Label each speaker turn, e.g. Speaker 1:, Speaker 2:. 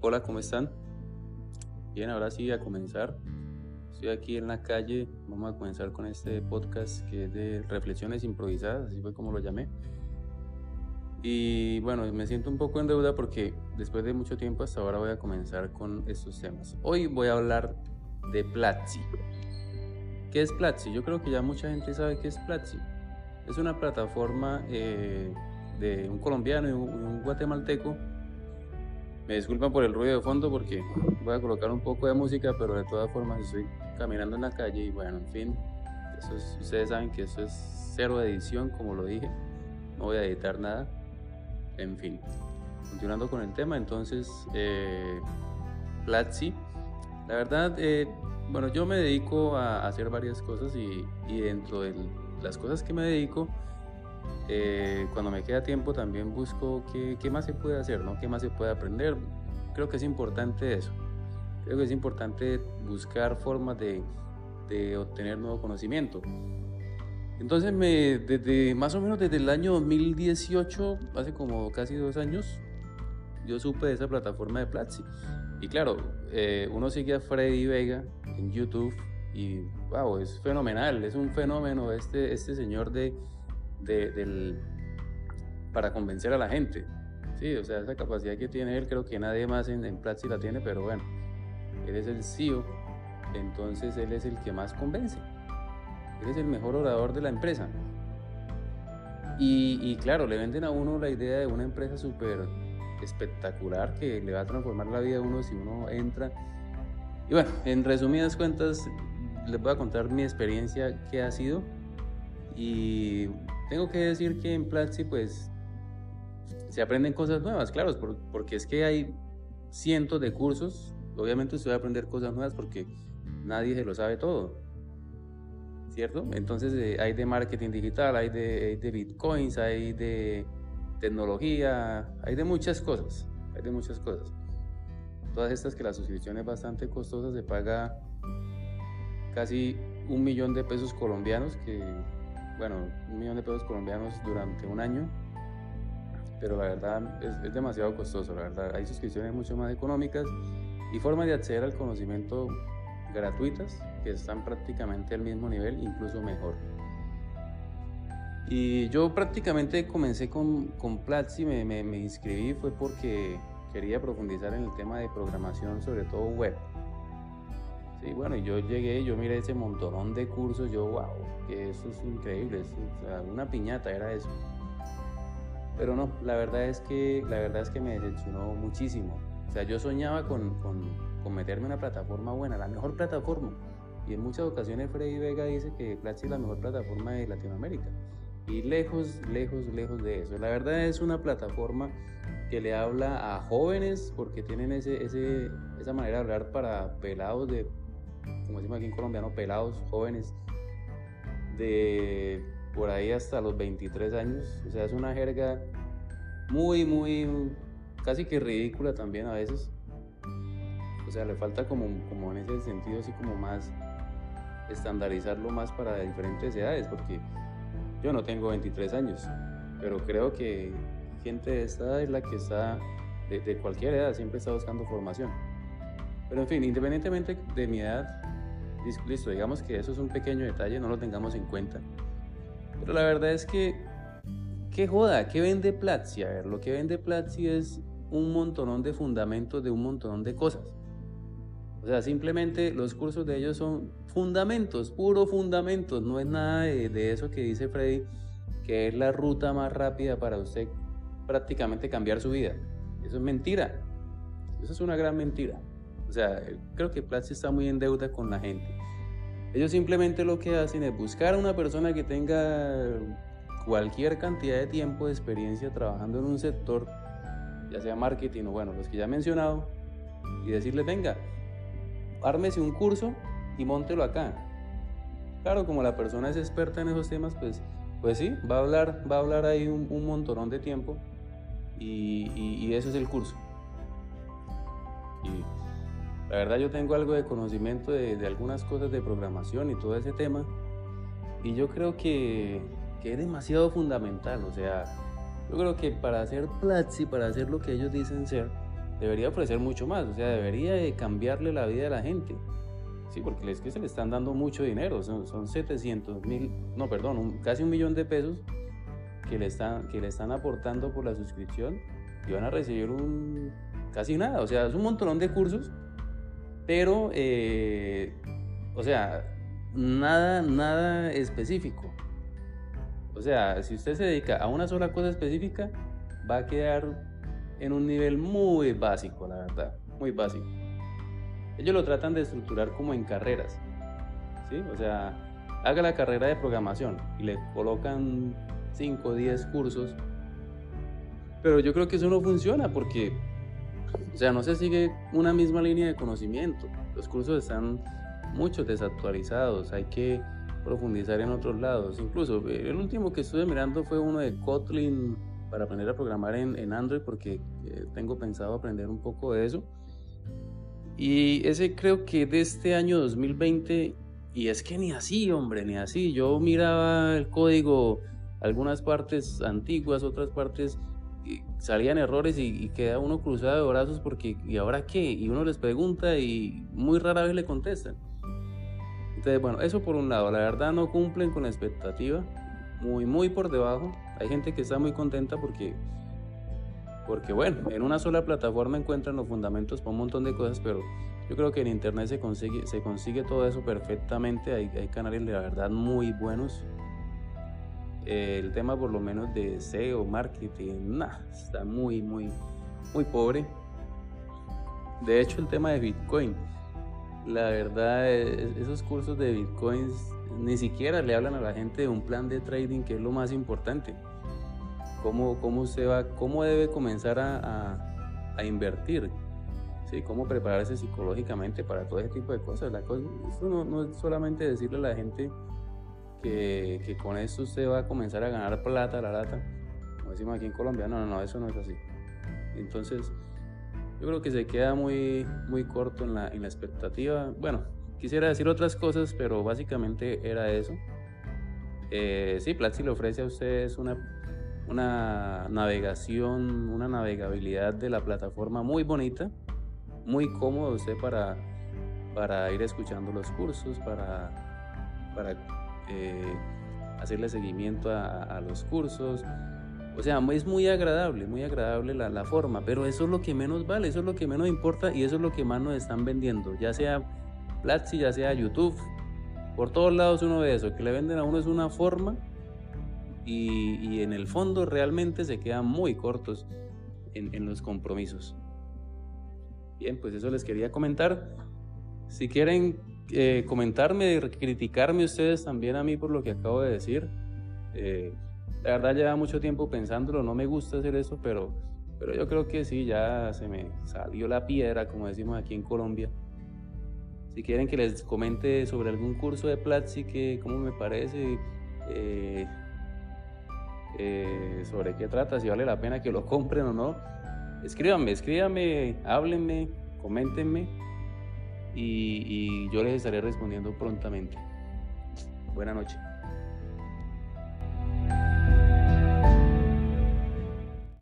Speaker 1: Hola, ¿cómo están? Bien, ahora sí a comenzar. Estoy aquí en la calle, vamos a comenzar con este podcast que es de reflexiones improvisadas, así fue como lo llamé. Y bueno, me siento un poco en deuda porque después de mucho tiempo hasta ahora voy a comenzar con estos temas. Hoy voy a hablar de Platzi. ¿Qué es Platzi? Yo creo que ya mucha gente sabe qué es Platzi. Es una plataforma eh, de un colombiano y un guatemalteco me disculpan por el ruido de fondo porque voy a colocar un poco de música, pero de todas formas estoy caminando en la calle y bueno, en fin, eso ustedes saben que eso es cero edición, como lo dije, no voy a editar nada. En fin, continuando con el tema, entonces, eh, Platzi, la verdad, eh, bueno, yo me dedico a hacer varias cosas y dentro de las cosas que me dedico, eh, cuando me queda tiempo también busco qué, qué, más se puede hacer, ¿no? qué más se puede aprender. Creo que es importante eso. Creo que es importante buscar formas de, de obtener nuevo conocimiento. Entonces, me, desde más o menos desde el año 2018, hace como casi dos años, yo supe de esa plataforma de Platzi. Y claro, eh, uno sigue a Freddy Vega en YouTube y wow, es fenomenal, es un fenómeno este, este señor de, del, para convencer a la gente. Sí, o sea, esa capacidad que tiene él, creo que nadie más en, en Platzi la tiene, pero bueno, él es el CEO, entonces él es el que más convence. Él es el mejor orador de la empresa. Y, y claro, le venden a uno la idea de una empresa súper espectacular que le va a transformar la vida a uno si uno entra. Y bueno, en resumidas cuentas, les voy a contar mi experiencia que ha sido. Y tengo que decir que en Platzi pues se aprenden cosas nuevas, claro, porque es que hay cientos de cursos, obviamente usted va a aprender cosas nuevas porque nadie se lo sabe todo, ¿cierto? Entonces eh, hay de marketing digital, hay de, bitcoins, hay de tecnología, hay de muchas cosas, hay de muchas cosas. Todas estas que la suscripción es bastante costosa, se paga casi un millón de pesos colombianos, que bueno, un millón de pesos colombianos durante un año, pero la verdad es, demasiado costoso, la verdad. Hay suscripciones mucho más económicas y formas de acceder al conocimiento gratuitas que están prácticamente al mismo nivel, incluso mejor. Y yo prácticamente comencé con, con Platzi, me, me, me inscribí fue porque quería profundizar en el tema de programación, sobre todo web. Y bueno, yo llegué, yo miré ese montón de cursos, yo, wow, que eso es increíble, una piñata era eso. Pero no, la verdad es que, la verdad es que me decepcionó muchísimo. O sea, yo soñaba con, con, con meterme en una plataforma buena, la mejor plataforma. Y en muchas ocasiones Freddy Vega dice que Platzi es la mejor plataforma de Latinoamérica. Y lejos, lejos, lejos de eso. La verdad es una plataforma que le habla a jóvenes porque tienen ese, ese, esa manera de hablar para pelados de como decimos aquí en colombiano, pelados, jóvenes, de por ahí hasta los 23 años. O sea, es una jerga muy, muy, casi que ridícula también a veces. O sea, le falta como, como en ese sentido, así como más estandarizarlo más para diferentes edades, porque yo no tengo 23 años, pero creo que gente de esta edad es la que está, de, de cualquier edad, siempre está buscando formación. Pero en fin, independientemente de mi edad, listo, digamos que eso es un pequeño detalle, no lo tengamos en cuenta. Pero la verdad es que, qué joda, ¿qué vende Platzi? A ver, lo que vende Platzi es un montonón de fundamentos de un montonón de cosas. O sea, simplemente los cursos de ellos son fundamentos, puro fundamentos, no es nada de, de eso que dice Freddy, que es la ruta más rápida para usted prácticamente cambiar su vida. Eso es mentira. Eso es una gran mentira. Sea, creo que Platzi está muy en deuda con la gente. Ellos simplemente lo que hacen es buscar a una persona que tenga cualquier cantidad de tiempo de experiencia trabajando en un sector, ya sea marketing o bueno, los que ya he mencionado, y decirles, venga, ármese un curso y móntelo acá. Claro, como la persona es experta en esos temas, pues, pues sí, va a hablar, va a hablar ahí un, un de tiempo y, eso es el curso. La verdad yo tengo algo de conocimiento de, algunas cosas de programación y todo ese tema. Y yo creo que, que, es demasiado fundamental. O sea, Yo creo que para hacer Platzi, para hacer lo que ellos dicen ser, debería ofrecer mucho más, o sea, debería de cambiarle la vida a la gente. Sí, porque es que se le están dando mucho dinero, son, son 700 mil, no, perdón, casi un millón de pesos que le, están, que le están aportando por la suscripción y van a recibir un casi nada, o sea, es un montón de cursos, pero, eh, o sea, nada, nada específico. O sea, si usted se dedica a una sola cosa específica, va a quedar en un nivel muy básico, la verdad, muy básico. Ellos lo tratan de estructurar como en carreras, ¿sí? O sea, haga la carrera de programación y le colocan 5 o 10 cursos, pero yo creo que eso no funciona porque, o sea, no se sigue una misma línea de conocimiento. Los cursos están mucho desactualizados, hay que profundizar en otros lados. Incluso el último que estuve mirando fue uno de Kotlin para aprender a programar en, Android porque eh, tengo pensado aprender un poco de eso. Y ese creo que de este año 2020, y es que ni así, hombre, ni así. Yo miraba el código, algunas partes antiguas, otras partes salían errores y, queda uno cruzado de brazos porque ¿y ahora qué? Y uno les pregunta y muy rara vez le contestan. Entonces, bueno, eso por un lado, la verdad no cumplen con la expectativa, muy, muy por debajo. Hay gente que está muy contenta porque, porque bueno, en una sola plataforma encuentran los fundamentos para un montón de cosas, pero yo creo que en Internet se consigue, se consigue todo eso perfectamente. Hay, hay canales de la verdad muy buenos. El tema por lo menos de SEO, marketing, nah, está muy, muy, muy pobre. De hecho, el tema de Bitcoin, la verdad, esos cursos de Bitcoins ni siquiera le hablan a la gente de un plan de trading que es lo más importante. Cómo, cómo, se va, cómo debe comenzar a, a, invertir, ¿sí? cómo prepararse psicológicamente para todo ese tipo de cosas. La cosa, eso no, no, es solamente decirle a la gente que, que, con eso usted va a comenzar a ganar plata, la lata, como decimos aquí en Colombia. No, no, no, eso no es así. Entonces, yo creo que se queda muy, muy corto en la, en la expectativa. Bueno, Quisiera decir otras cosas, pero básicamente era eso. Eh, sí, Platzi le ofrece a ustedes una, una navegación, una navegabilidad de la plataforma muy bonita, muy cómodo usted para, para ir escuchando los cursos, para, para eh, hacerle seguimiento a, los cursos. O sea, es muy agradable, muy agradable la, la, forma, pero eso es lo que menos vale, eso es lo que menos importa y eso es lo que más nos están vendiendo, ya sea Platzi, ya sea YouTube, por todos lados uno ve eso, que le venden a uno es una forma y, en el fondo realmente se quedan muy cortos en, los compromisos. Bien, pues eso les quería comentar. Si quieren eh, comentarme, criticarme ustedes también a mí por lo que acabo de decir. Eh, la verdad lleva mucho tiempo pensándolo, no me gusta hacer eso, pero, pero yo creo que sí, ya se me salió la piedra, como decimos aquí en Colombia. Si quieren que les comente sobre algún curso de Platzi, que cómo me parece, eh, eh, sobre qué trata, si vale la pena que lo compren o no, escríbanme, escríbanme, háblenme, coméntenme y, y yo les estaré respondiendo prontamente. Buenas noches.